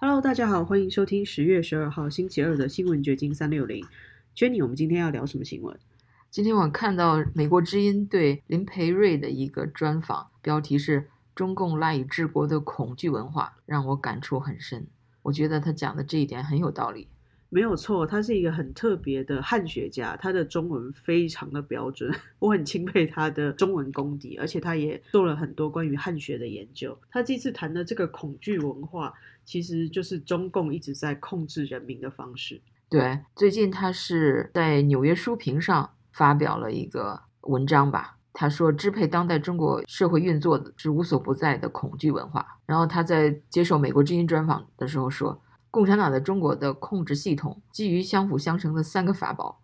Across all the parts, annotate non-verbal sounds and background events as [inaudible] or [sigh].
Hello，大家好，欢迎收听十月十二号星期二的新闻掘金三六零。Jenny，我们今天要聊什么新闻？今天我看到美国之音对林培瑞的一个专访，标题是“中共赖以治国的恐惧文化”，让我感触很深。我觉得他讲的这一点很有道理。没有错，他是一个很特别的汉学家，他的中文非常的标准，[laughs] 我很钦佩他的中文功底，而且他也做了很多关于汉学的研究。他这次谈的这个恐惧文化，其实就是中共一直在控制人民的方式。对，最近他是在纽约书评上发表了一个文章吧，他说支配当代中国社会运作的是无所不在的恐惧文化。然后他在接受美国之音专访的时候说。共产党在中国的控制系统基于相辅相成的三个法宝：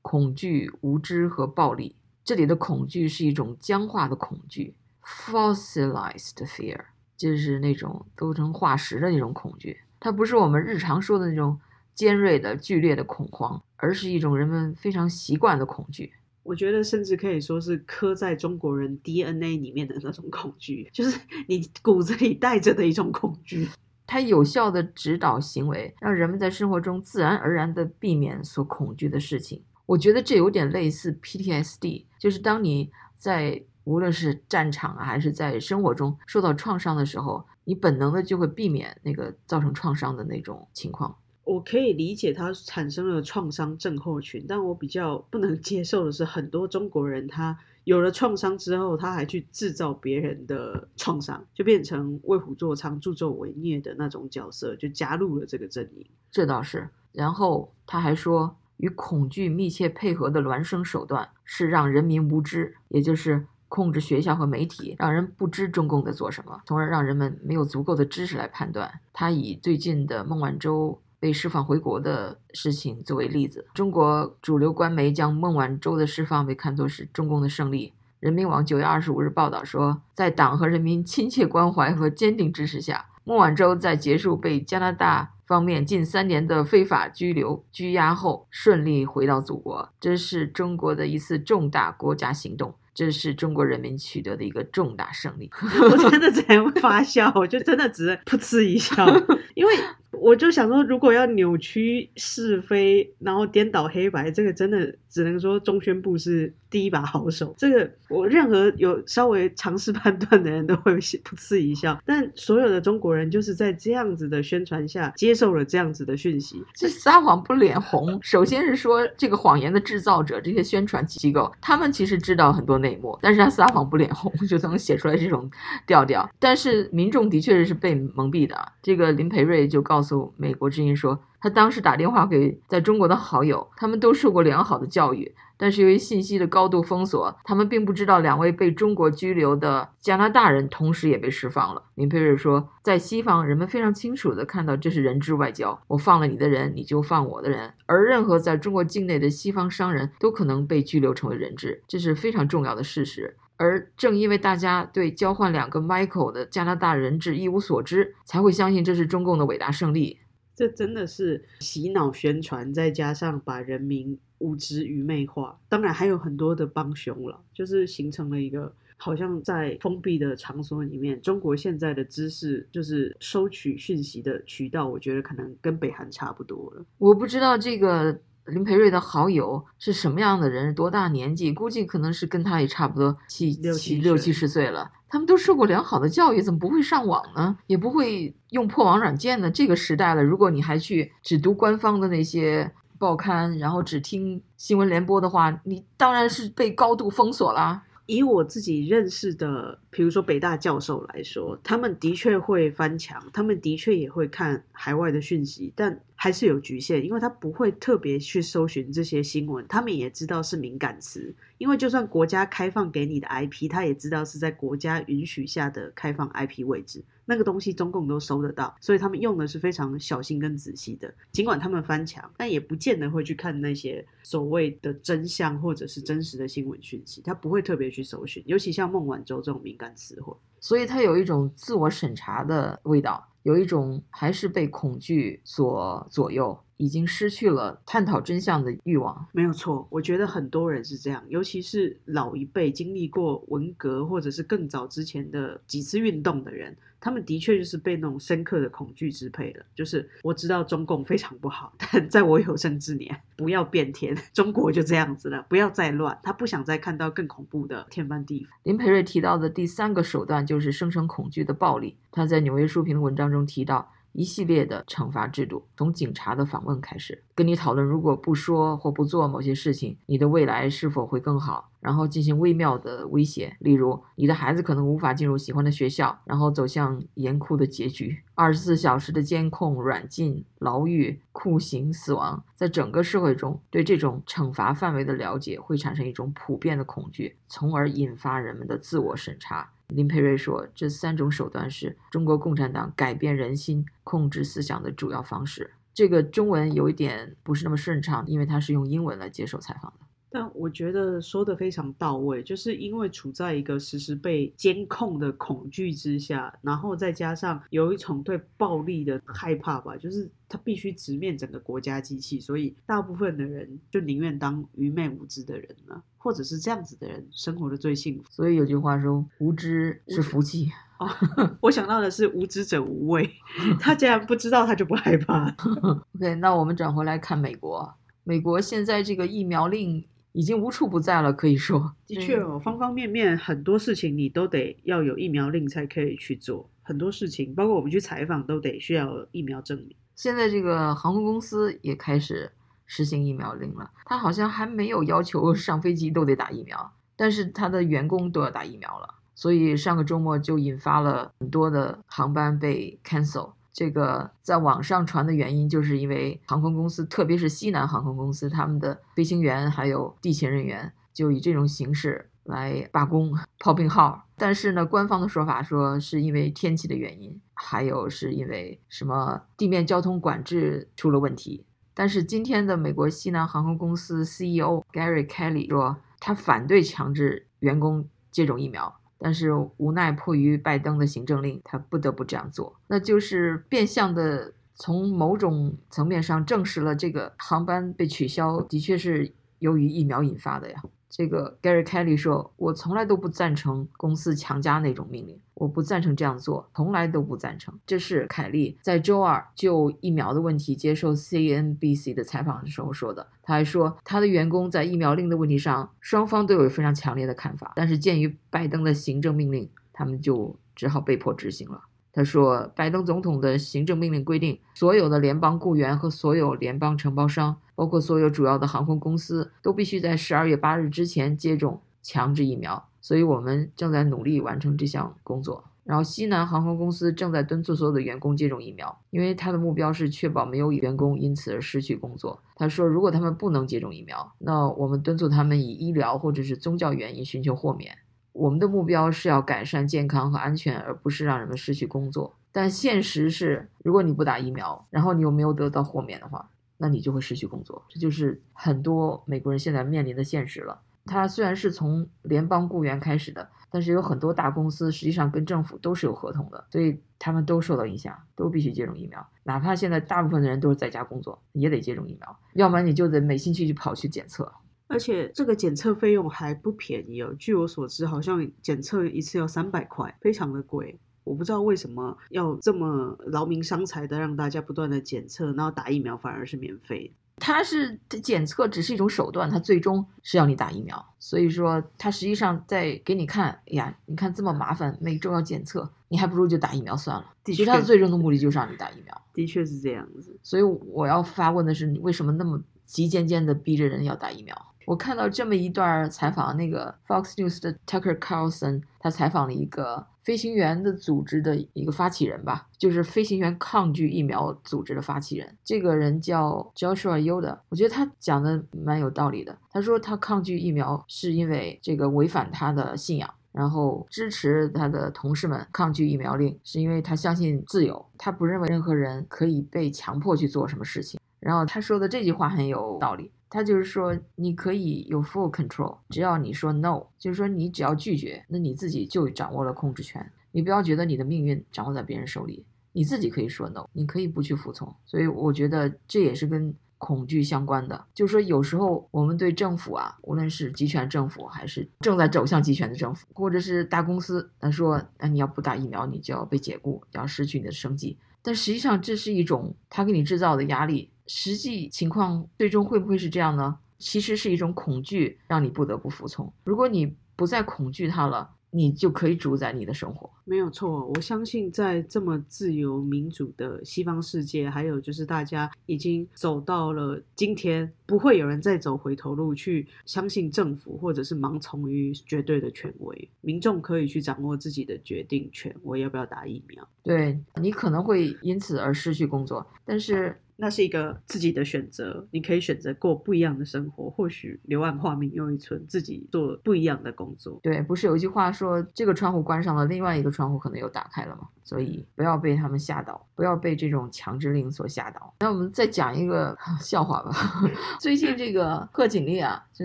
恐惧、无知和暴力。这里的恐惧是一种僵化的恐惧 （fossilized fear），就是那种都成化石的那种恐惧。它不是我们日常说的那种尖锐的、剧烈的恐慌，而是一种人们非常习惯的恐惧。我觉得甚至可以说是刻在中国人 DNA 里面的那种恐惧，就是你骨子里带着的一种恐惧。它有效的指导行为，让人们在生活中自然而然的避免所恐惧的事情。我觉得这有点类似 PTSD，就是当你在无论是战场啊，还是在生活中受到创伤的时候，你本能的就会避免那个造成创伤的那种情况。我可以理解他产生了创伤症候群，但我比较不能 [laughs] 接受的是，很多中国人他。有了创伤之后，他还去制造别人的创伤，就变成为虎作伥、助纣为虐的那种角色，就加入了这个阵营。这倒是。然后他还说，与恐惧密切配合的孪生手段是让人民无知，也就是控制学校和媒体，让人不知中共在做什么，从而让人们没有足够的知识来判断。他以最近的孟晚舟。被释放回国的事情作为例子，中国主流官媒将孟晚舟的释放被看作是中共的胜利。人民网九月二十五日报道说，在党和人民亲切关怀和坚定支持下，孟晚舟在结束被加拿大方面近三年的非法拘留拘押后，顺利回到祖国。这是中国的一次重大国家行动，这是中国人民取得的一个重大胜利。[laughs] 我真的只能发笑，我就真的只能噗嗤一笑，[laughs] 因为。我就想说，如果要扭曲是非，然后颠倒黑白，这个真的只能说中宣部是第一把好手。这个我任何有稍微尝试判断的人都会噗嗤一笑。但所有的中国人就是在这样子的宣传下接受了这样子的讯息，这撒谎不脸红。首先是说这个谎言的制造者，这些宣传机构，他们其实知道很多内幕，但是他撒谎不脸红，[laughs] 就能写出来这种调调。但是民众的确是被蒙蔽的。这个林培瑞就告诉。美国之音说，他当时打电话给在中国的好友，他们都受过良好的教育，但是由于信息的高度封锁，他们并不知道两位被中国拘留的加拿大人同时也被释放了。林佩瑞说，在西方，人们非常清楚地看到这是人质外交，我放了你的人，你就放我的人，而任何在中国境内的西方商人都可能被拘留成为人质，这是非常重要的事实。而正因为大家对交换两个 Michael 的加拿大人质一无所知，才会相信这是中共的伟大胜利。这真的是洗脑宣传，再加上把人民无知愚昧化，当然还有很多的帮凶了，就是形成了一个好像在封闭的场所里面，中国现在的知识就是收取讯息的渠道，我觉得可能跟北韩差不多了。我不知道这个。林培瑞的好友是什么样的人？多大年纪？估计可能是跟他也差不多七六七六七十岁了。他们都受过良好的教育，怎么不会上网呢？也不会用破网软件呢？这个时代了，如果你还去只读官方的那些报刊，然后只听新闻联播的话，你当然是被高度封锁了。以我自己认识的，比如说北大教授来说，他们的确会翻墙，他们的确也会看海外的讯息，但还是有局限，因为他不会特别去搜寻这些新闻，他们也知道是敏感词。因为就算国家开放给你的 IP，他也知道是在国家允许下的开放 IP 位置，那个东西中共都收得到，所以他们用的是非常小心跟仔细的。尽管他们翻墙，但也不见得会去看那些所谓的真相或者是真实的新闻讯息，他不会特别去搜寻，尤其像孟晚舟这种敏感词汇，所以他有一种自我审查的味道。有一种还是被恐惧所左右，已经失去了探讨真相的欲望。没有错，我觉得很多人是这样，尤其是老一辈经历过文革或者是更早之前的几次运动的人，他们的确就是被那种深刻的恐惧支配了。就是我知道中共非常不好，但在我有生之年不要变天，中国就这样子了，不要再乱。他不想再看到更恐怖的天翻地覆。林培瑞提到的第三个手段就是生成恐惧的暴力。他在《纽约书评》的文章中提到。一系列的惩罚制度，从警察的访问开始，跟你讨论如果不说或不做某些事情，你的未来是否会更好，然后进行微妙的威胁，例如你的孩子可能无法进入喜欢的学校，然后走向严酷的结局。二十四小时的监控、软禁、牢狱、酷刑、死亡，在整个社会中对这种惩罚范围的了解会产生一种普遍的恐惧，从而引发人们的自我审查。林佩瑞说：“这三种手段是中国共产党改变人心、控制思想的主要方式。”这个中文有一点不是那么顺畅，因为他是用英文来接受采访的。但我觉得说的非常到位，就是因为处在一个时时被监控的恐惧之下，然后再加上有一种对暴力的害怕吧，就是他必须直面整个国家机器，所以大部分的人就宁愿当愚昧无知的人了，或者是这样子的人生活的最幸福。所以有句话说：“无知是福气。”哦，[laughs] 我想到的是“无知者无畏 [laughs] ”，他既然不知道，他就不害怕。[laughs] OK，那我们转回来看美国，美国现在这个疫苗令。已经无处不在了，可以说，的确哦，方方面面很多事情你都得要有疫苗令才可以去做，很多事情，包括我们去采访都得需要疫苗证明。现在这个航空公司也开始实行疫苗令了，他好像还没有要求上飞机都得打疫苗，但是他的员工都要打疫苗了，所以上个周末就引发了很多的航班被 cancel。这个在网上传的原因，就是因为航空公司，特别是西南航空公司，他们的飞行员还有地勤人员就以这种形式来罢工、炮病号。但是呢，官方的说法说是因为天气的原因，还有是因为什么地面交通管制出了问题。但是今天的美国西南航空公司 CEO Gary Kelly 说，他反对强制员工接种疫苗。但是无奈迫于拜登的行政令，他不得不这样做，那就是变相的从某种层面上证实了这个航班被取消的确是由于疫苗引发的呀。这个 Gary Kelly 说：“我从来都不赞成公司强加那种命令，我不赞成这样做，从来都不赞成。”这是凯利在周二就疫苗的问题接受 CNBC 的采访的时候说的。他还说，他的员工在疫苗令的问题上，双方都有非常强烈的看法，但是鉴于拜登的行政命令，他们就只好被迫执行了。他说，拜登总统的行政命令规定，所有的联邦雇员和所有联邦承包商。包括所有主要的航空公司都必须在十二月八日之前接种强制疫苗，所以我们正在努力完成这项工作。然后，西南航空公司正在敦促所有的员工接种疫苗，因为他的目标是确保没有员工因此而失去工作。他说，如果他们不能接种疫苗，那我们敦促他们以医疗或者是宗教原因寻求豁免。我们的目标是要改善健康和安全，而不是让人们失去工作。但现实是，如果你不打疫苗，然后你又没有得到豁免的话。那你就会失去工作，这就是很多美国人现在面临的现实了。他虽然是从联邦雇员开始的，但是有很多大公司实际上跟政府都是有合同的，所以他们都受到影响，都必须接种疫苗。哪怕现在大部分的人都是在家工作，也得接种疫苗，要不然你就得每星期去跑去检测。而且这个检测费用还不便宜哦，据我所知，好像检测一次要三百块，非常的贵。我不知道为什么要这么劳民伤财的让大家不断的检测，然后打疫苗反而是免费。它是检测只是一种手段，它最终是要你打疫苗。所以说，它实际上在给你看，哎呀，你看这么麻烦，每周要检测，你还不如就打疫苗算了。其实它的最终的目的就是让你打疫苗。的确是这样子。所以我要发问的是，你为什么那么急尖尖的逼着人要打疫苗？我看到这么一段采访，那个 Fox News 的 Tucker Carlson，他采访了一个飞行员的组织的一个发起人吧，就是飞行员抗拒疫苗组织的发起人。这个人叫 Joshua Yoda，我觉得他讲的蛮有道理的。他说他抗拒疫苗是因为这个违反他的信仰，然后支持他的同事们抗拒疫苗令，是因为他相信自由，他不认为任何人可以被强迫去做什么事情。然后他说的这句话很有道理。他就是说，你可以有 full control，只要你说 no，就是说你只要拒绝，那你自己就掌握了控制权。你不要觉得你的命运掌握在别人手里，你自己可以说 no，你可以不去服从。所以我觉得这也是跟恐惧相关的。就是说，有时候我们对政府啊，无论是集权政府，还是正在走向集权的政府，或者是大公司，他说，那你要不打疫苗，你就要被解雇，要失去你的生计。但实际上，这是一种他给你制造的压力。实际情况最终会不会是这样呢？其实是一种恐惧，让你不得不服从。如果你不再恐惧它了，你就可以主宰你的生活。没有错，我相信在这么自由民主的西方世界，还有就是大家已经走到了今天，不会有人再走回头路，去相信政府或者是盲从于绝对的权威。民众可以去掌握自己的决定权，我要不要打疫苗？对你可能会因此而失去工作，但是。那是一个自己的选择，你可以选择过不一样的生活。或许柳暗花明又一村，自己做不一样的工作。对，不是有一句话说，这个窗户关上了，另外一个窗户可能又打开了吗？所以不要被他们吓到，不要被这种强制令所吓到。那我们再讲一个 [laughs] 笑话吧。[laughs] 最近这个贺锦丽啊，就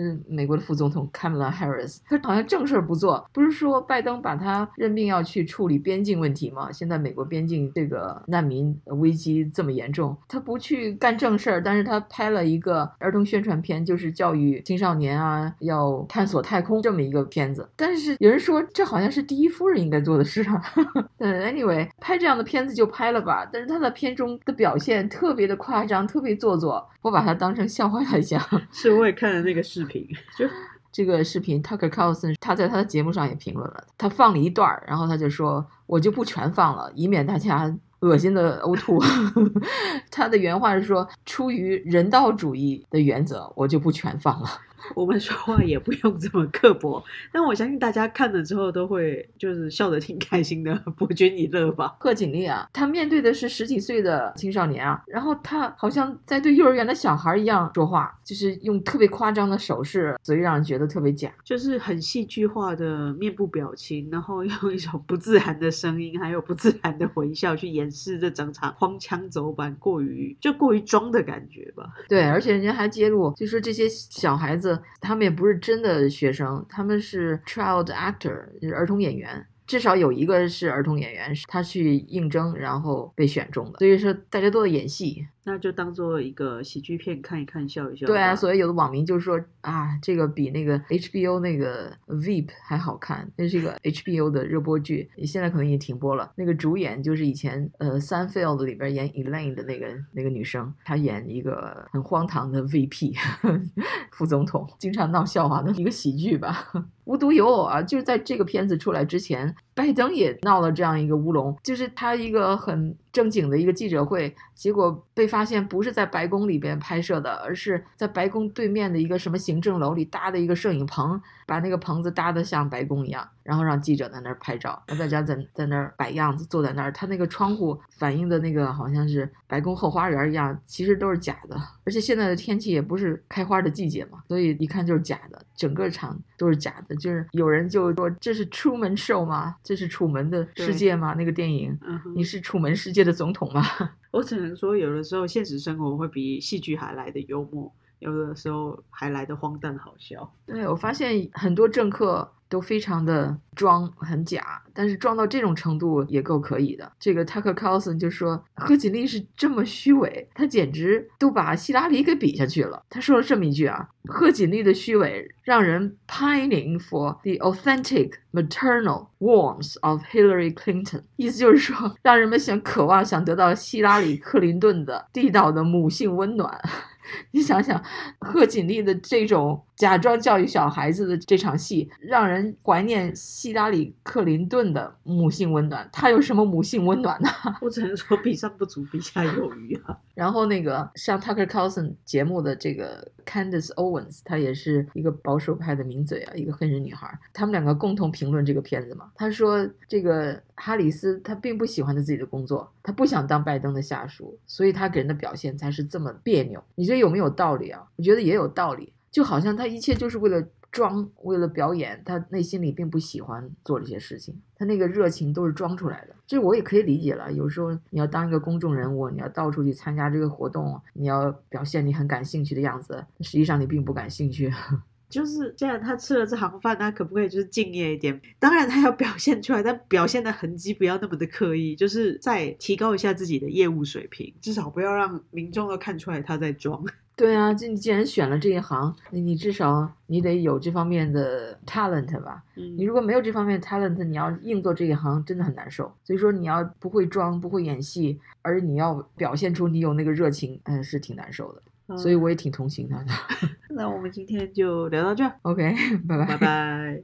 是美国的副总统 Kamala Harris，他好像正事儿不做。不是说拜登把他任命要去处理边境问题吗？现在美国边境这个难民危机这么严重，他不去干正事儿，但是他拍了一个儿童宣传片，就是教育青少年啊要探索太空这么一个片子。但是有人说这好像是第一夫人应该做的事啊。嗯，[laughs] Anyway。拍这样的片子就拍了吧，但是他在片中的表现特别的夸张，特别做作，我把它当成笑话来讲。是，我也看了那个视频，就 [laughs] 这个视频，Tucker Carlson 他在他的节目上也评论了，他放了一段然后他就说，我就不全放了，以免大家恶心的呕吐。[laughs] 他的原话是说，出于人道主义的原则，我就不全放了。我们说话也不用这么刻薄，但我相信大家看了之后都会就是笑得挺开心的，[laughs] 博君一乐吧。贺锦丽啊，她面对的是十几岁的青少年啊，然后她好像在对幼儿园的小孩一样说话，就是用特别夸张的手势，所以让人觉得特别假，就是很戏剧化的面部表情，然后用一种不自然的声音，还有不自然的微笑去掩饰这整场荒腔走板、过于就过于装的感觉吧。对，而且人家还揭露，就说这些小孩子。他们也不是真的学生，他们是 child actor，就是儿童演员。至少有一个是儿童演员，是他去应征，然后被选中的。所以说，大家都在演戏。那就当做一个喜剧片看一看，笑一笑。对啊，所以有的网民就说啊，这个比那个 HBO 那个 Veep 还好看，那是一个 HBO 的热播剧，现在可能已经停播了。那个主演就是以前呃《Sunfield》里边演 Elaine 的那个那个女生，她演一个很荒唐的 VP [laughs] 副总统，经常闹笑话的一个喜剧吧。无独有偶啊，就是在这个片子出来之前，拜登也闹了这样一个乌龙，就是他一个很。正经的一个记者会，结果被发现不是在白宫里边拍摄的，而是在白宫对面的一个什么行政楼里搭的一个摄影棚，把那个棚子搭的像白宫一样，然后让记者在那儿拍照，让大家在在那儿摆样子，坐在那儿。他那个窗户反映的那个好像是白宫后花园一样，其实都是假的。而且现在的天气也不是开花的季节嘛，所以一看就是假的，整个场都是假的。就是有人就说这是出门 show 吗？这是楚门的世界吗？那个电影，你是楚门世界。的总统吗？[laughs] 我只能说，有的时候现实生活会比戏剧还来的幽默，有的时候还来的荒诞好笑。对我发现很多政客。都非常的装很假，但是装到这种程度也够可以的。这个 Tucker Carlson 就说贺锦丽是这么虚伪，他简直都把希拉里给比下去了。他说了这么一句啊：贺锦丽的虚伪让人 pining for the authentic maternal warmth of Hillary Clinton，意思就是说让人们想渴望想得到希拉里克林顿的地道的母性温暖。你想想，贺锦丽的这种假装教育小孩子的这场戏，让人怀念希拉里·克林顿的母性温暖。她有什么母性温暖呢？我只能说，比上不足，比下有余啊。[laughs] 然后那个上 Tucker Carlson 节目的这个 Candace Owens，她也是一个保守派的名嘴啊，一个黑人女孩。他们两个共同评论这个片子嘛。她说，这个哈里斯她并不喜欢她自己的工作，她不想当拜登的下属，所以她给人的表现才是这么别扭。你觉得有没有道理啊？我觉得也有道理，就好像他一切就是为了。装为了表演，他内心里并不喜欢做这些事情，他那个热情都是装出来的，这我也可以理解了。有时候你要当一个公众人物，你要到处去参加这个活动，你要表现你很感兴趣的样子，实际上你并不感兴趣。就是既然他吃了这行饭，他可不可以就是敬业一点？当然他要表现出来，但表现的痕迹不要那么的刻意，就是再提高一下自己的业务水平，至少不要让民众都看出来他在装。[laughs] 对啊，就你既然选了这一行，你你至少你得有这方面的 talent 吧。嗯你如果没有这方面的 talent，你要硬做这一行，真的很难受。所以说你要不会装，不会演戏，而你要表现出你有那个热情，嗯，是挺难受的。所以我也挺同情他的。[laughs] 那我们今天就聊到这儿，OK，拜拜拜。拜。